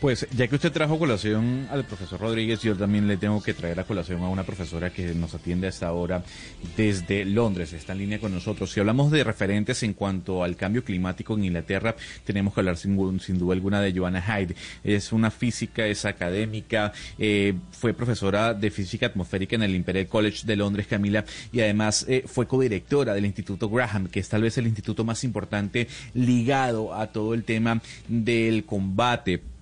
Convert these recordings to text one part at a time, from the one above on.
Pues ya que usted trajo colación al profesor Rodríguez, yo también le tengo que traer a colación a una profesora que nos atiende a esta hora desde Londres, está en línea con nosotros. Si hablamos de referentes en cuanto al cambio climático en Inglaterra, tenemos que hablar sin, sin duda alguna de Joanna Hyde. Es una física, es académica, eh, fue profesora de física atmosférica en el Imperial College de Londres, Camila, y además eh, fue codirectora del Instituto Graham, que es tal vez el instituto más importante ligado a todo el tema del combate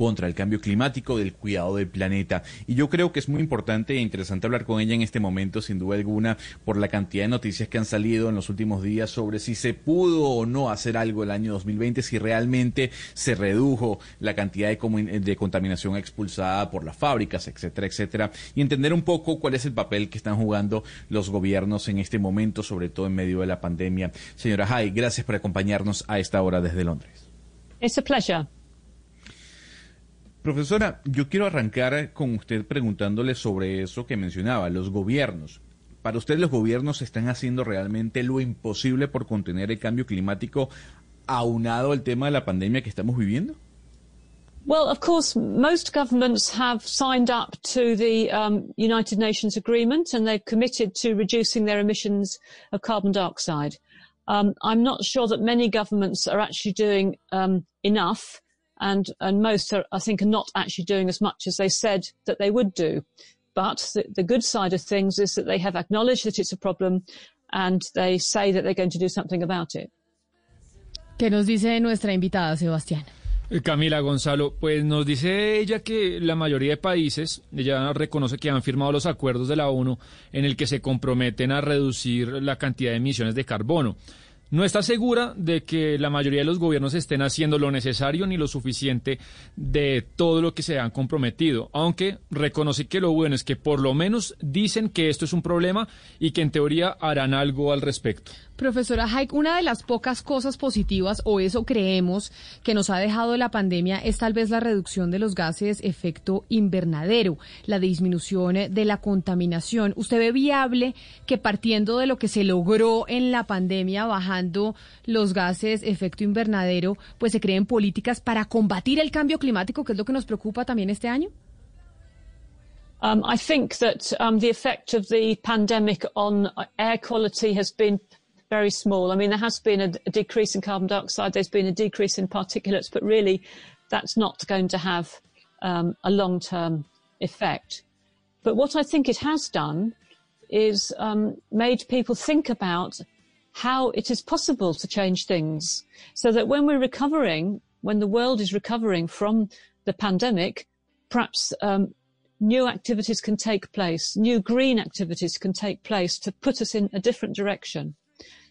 contra el cambio climático, del cuidado del planeta. Y yo creo que es muy importante e interesante hablar con ella en este momento, sin duda alguna, por la cantidad de noticias que han salido en los últimos días sobre si se pudo o no hacer algo el año 2020, si realmente se redujo la cantidad de, de contaminación expulsada por las fábricas, etcétera, etcétera. Y entender un poco cuál es el papel que están jugando los gobiernos en este momento, sobre todo en medio de la pandemia. Señora Hay, gracias por acompañarnos a esta hora desde Londres. It's a pleasure. Profesora, yo quiero arrancar con usted preguntándole sobre eso que mencionaba, los gobiernos. ¿Para usted los gobiernos están haciendo realmente lo imposible por contener el cambio climático aunado al tema de la pandemia que estamos viviendo? Well, of course, most governments have signed up to the um, United Nations agreement and they've committed to reducing their emissions of carbon dioxide. Um, I'm not sure that many governments are actually doing um, enough. And and most are, I think are not actually doing as much as they said that they would do. But the, the good side of things is that they have acknowledged that it's a problem and they say that they're going to do something about it. ¿Qué nos dice nuestra invitada, Sebastián? Eh, Camila Gonzalo, pues nos dice ella que la mayoría de países, ella reconoce que han firmado los acuerdos de la ONU en el que se comprometen a reducir la cantidad de emisiones de carbono. No está segura de que la mayoría de los gobiernos estén haciendo lo necesario ni lo suficiente de todo lo que se han comprometido, aunque reconoce que lo bueno es que por lo menos dicen que esto es un problema y que en teoría harán algo al respecto. Profesora Haik, una de las pocas cosas positivas, o eso creemos, que nos ha dejado la pandemia es tal vez la reducción de los gases efecto invernadero, la disminución de la contaminación. ¿Usted ve viable que partiendo de lo que se logró en la pandemia, bajando los gases efecto invernadero, pues se creen políticas para combatir el cambio climático, que es lo que nos preocupa también este año? Um, I think that um, the effect of the pandemic on air quality has been very small. I mean, there has been a, a decrease in carbon dioxide, there's been a decrease in particulates, but really that's not going to have um, a long-term effect. But what I think it has done is um, made people think about how it is possible to change things so that when we're recovering, when the world is recovering from the pandemic, perhaps um, new activities can take place, new green activities can take place to put us in a different direction.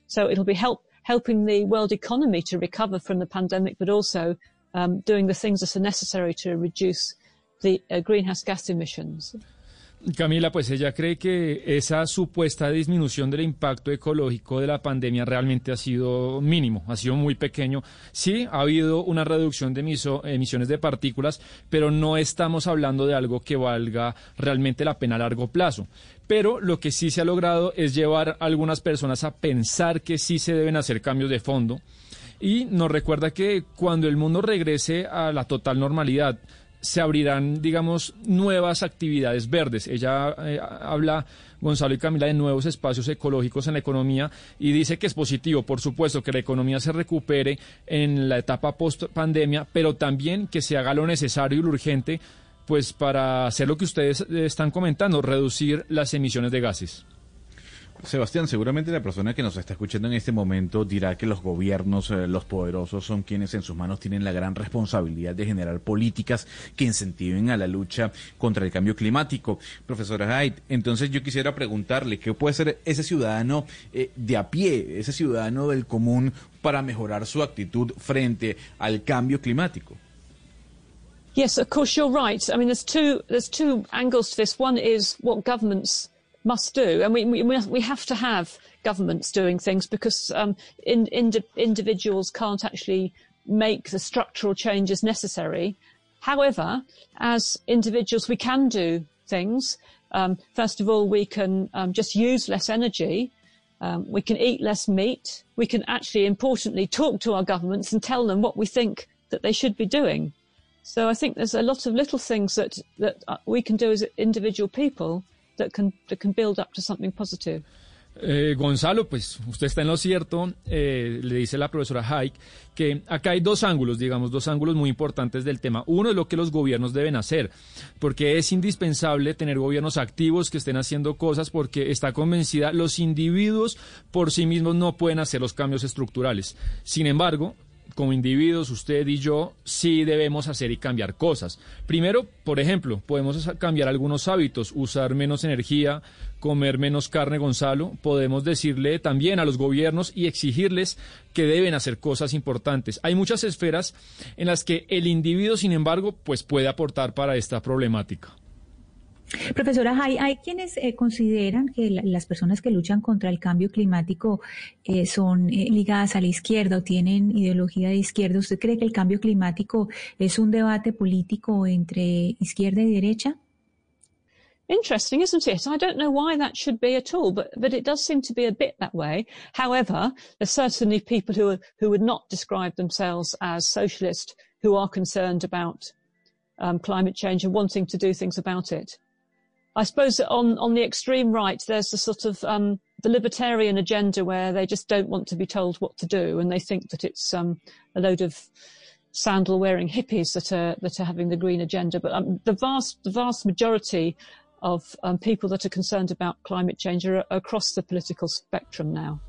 So it'll be help, helping the world economy to recover from the pandemic, but also um, doing the things that are necessary to reduce the uh, greenhouse gas emissions. Camila, pues ella cree que esa supuesta disminución del impacto ecológico de la pandemia realmente ha sido mínimo, ha sido muy pequeño. Sí, ha habido una reducción de emisiones de partículas, pero no estamos hablando de algo que valga realmente la pena a largo plazo. Pero lo que sí se ha logrado es llevar a algunas personas a pensar que sí se deben hacer cambios de fondo. Y nos recuerda que cuando el mundo regrese a la total normalidad, se abrirán, digamos, nuevas actividades verdes. Ella eh, habla, Gonzalo y Camila, de nuevos espacios ecológicos en la economía y dice que es positivo, por supuesto, que la economía se recupere en la etapa post pandemia, pero también que se haga lo necesario y lo urgente, pues para hacer lo que ustedes eh, están comentando, reducir las emisiones de gases. Sebastián, seguramente la persona que nos está escuchando en este momento dirá que los gobiernos, eh, los poderosos, son quienes en sus manos tienen la gran responsabilidad de generar políticas que incentiven a la lucha contra el cambio climático. Profesora Haidt, entonces yo quisiera preguntarle, ¿qué puede ser ese ciudadano eh, de a pie, ese ciudadano del común para mejorar su actitud frente al cambio climático? Yes, of course you're right. I mean, there's two, there's two angles to this. One is what governments must do, and we, we, we have to have governments doing things because um, in, in, individuals can't actually make the structural changes necessary. However, as individuals, we can do things. Um, first of all, we can um, just use less energy. Um, we can eat less meat. We can actually, importantly, talk to our governments and tell them what we think that they should be doing. So I think there's a lot of little things that, that uh, we can do as individual people that can, that can build up. Eh, Gonzalo, pues usted está en lo cierto, eh, le dice la profesora Haik, que acá hay dos ángulos, digamos, dos ángulos muy importantes del tema. Uno es lo que los gobiernos deben hacer, porque es indispensable tener gobiernos activos que estén haciendo cosas, porque está convencida, los individuos por sí mismos no pueden hacer los cambios estructurales. Sin embargo, como individuos, usted y yo, sí debemos hacer y cambiar cosas. Primero, por ejemplo, podemos cambiar algunos hábitos, usar menos energía, comer menos carne, Gonzalo. Podemos decirle también a los gobiernos y exigirles que deben hacer cosas importantes. Hay muchas esferas en las que el individuo, sin embargo, pues puede aportar para esta problemática. Profesora hay, quienes eh, consideran que las personas que luchan contra el cambio climático eh, son eh, ligadas a la izquierda o tienen ideología de izquierda. ¿Usted cree que el cambio climático es un debate político entre izquierda y derecha? Interesting, isn't it? I don't know why that should be at all, but, but it does seem to be a bit that way. However, there's certainly people who, who would not describe themselves as socialist who are concerned about um, climate change and wanting to do things about it. I suppose on, on the extreme right, there's the sort of um, the libertarian agenda where they just don't want to be told what to do, and they think that it's um, a load of sandal-wearing hippies that are that are having the green agenda. But um, the vast the vast majority of um, people that are concerned about climate change are across the political spectrum now.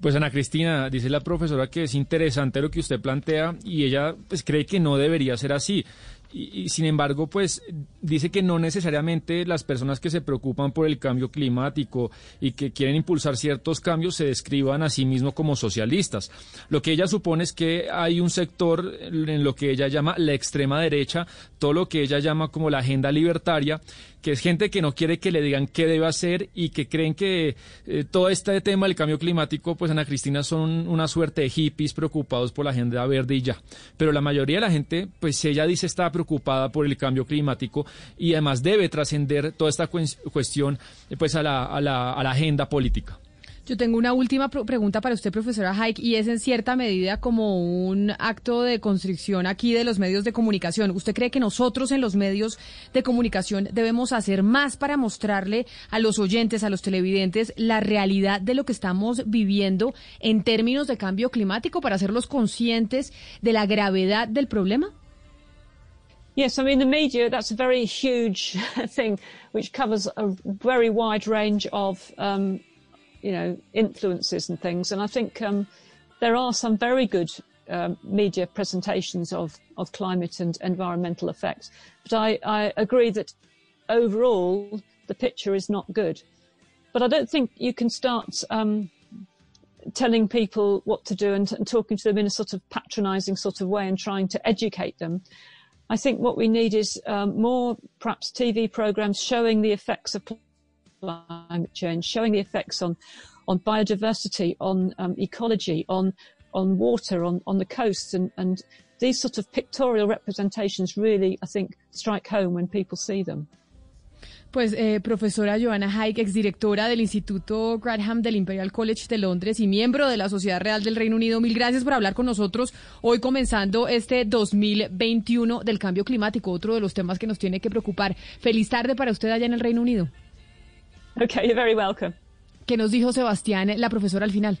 Pues Ana Cristina, dice la profesora que es interesante lo que usted plantea y ella pues cree que no debería ser así. Y, sin embargo, pues dice que no necesariamente las personas que se preocupan por el cambio climático y que quieren impulsar ciertos cambios se describan a sí mismos como socialistas. Lo que ella supone es que hay un sector en lo que ella llama la extrema derecha, todo lo que ella llama como la agenda libertaria, que es gente que no quiere que le digan qué debe hacer y que creen que eh, todo este tema del cambio climático, pues Ana Cristina son una suerte de hippies preocupados por la agenda verde y ya. Pero la mayoría de la gente, pues ella dice está preocupada por el cambio climático y además debe trascender toda esta cuestión pues a la, a la, a la agenda política. Yo tengo una última pregunta para usted, profesora Haik, y es en cierta medida como un acto de constricción aquí de los medios de comunicación. ¿Usted cree que nosotros en los medios de comunicación debemos hacer más para mostrarle a los oyentes, a los televidentes, la realidad de lo que estamos viviendo en términos de cambio climático para hacerlos conscientes de la gravedad del problema? Yes, I mean, the media, that's a very huge thing which covers a very wide range of um, you know, influences and things. And I think um, there are some very good um, media presentations of, of climate and environmental effects. But I, I agree that overall the picture is not good. But I don't think you can start um, telling people what to do and, and, talking to them in a sort of patronising sort of way and trying to educate them. I think what we need is um, more perhaps TV programs showing the effects of climate change, showing the effects on, on biodiversity, on um, ecology, on, on water, on, on the coasts, and, and these sort of pictorial representations really, I think, strike home when people see them. Pues eh, profesora Joanna Haig, exdirectora del Instituto Grantham del Imperial College de Londres y miembro de la Sociedad Real del Reino Unido, mil gracias por hablar con nosotros hoy comenzando este 2021 del cambio climático, otro de los temas que nos tiene que preocupar. Feliz tarde para usted allá en el Reino Unido. Okay, you're very welcome. ¿Qué nos dijo Sebastián, la profesora, al final?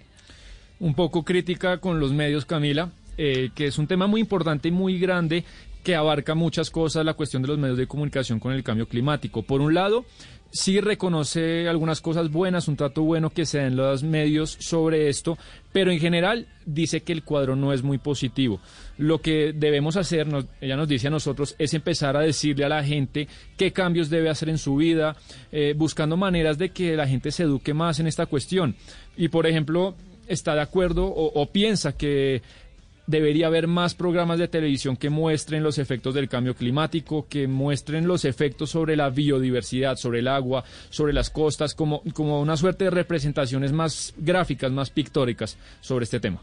Un poco crítica con los medios, Camila, eh, que es un tema muy importante y muy grande que abarca muchas cosas, la cuestión de los medios de comunicación con el cambio climático. Por un lado, sí reconoce algunas cosas buenas, un trato bueno que se da en los medios sobre esto, pero en general dice que el cuadro no es muy positivo. Lo que debemos hacer, ella nos dice a nosotros, es empezar a decirle a la gente qué cambios debe hacer en su vida, eh, buscando maneras de que la gente se eduque más en esta cuestión. Y, por ejemplo, está de acuerdo o piensa que debería haber más programas de televisión que muestren los efectos del cambio climático, que muestren los efectos sobre la biodiversidad, sobre el agua, sobre las costas, como, como una suerte de representaciones más gráficas, más pictóricas sobre este tema.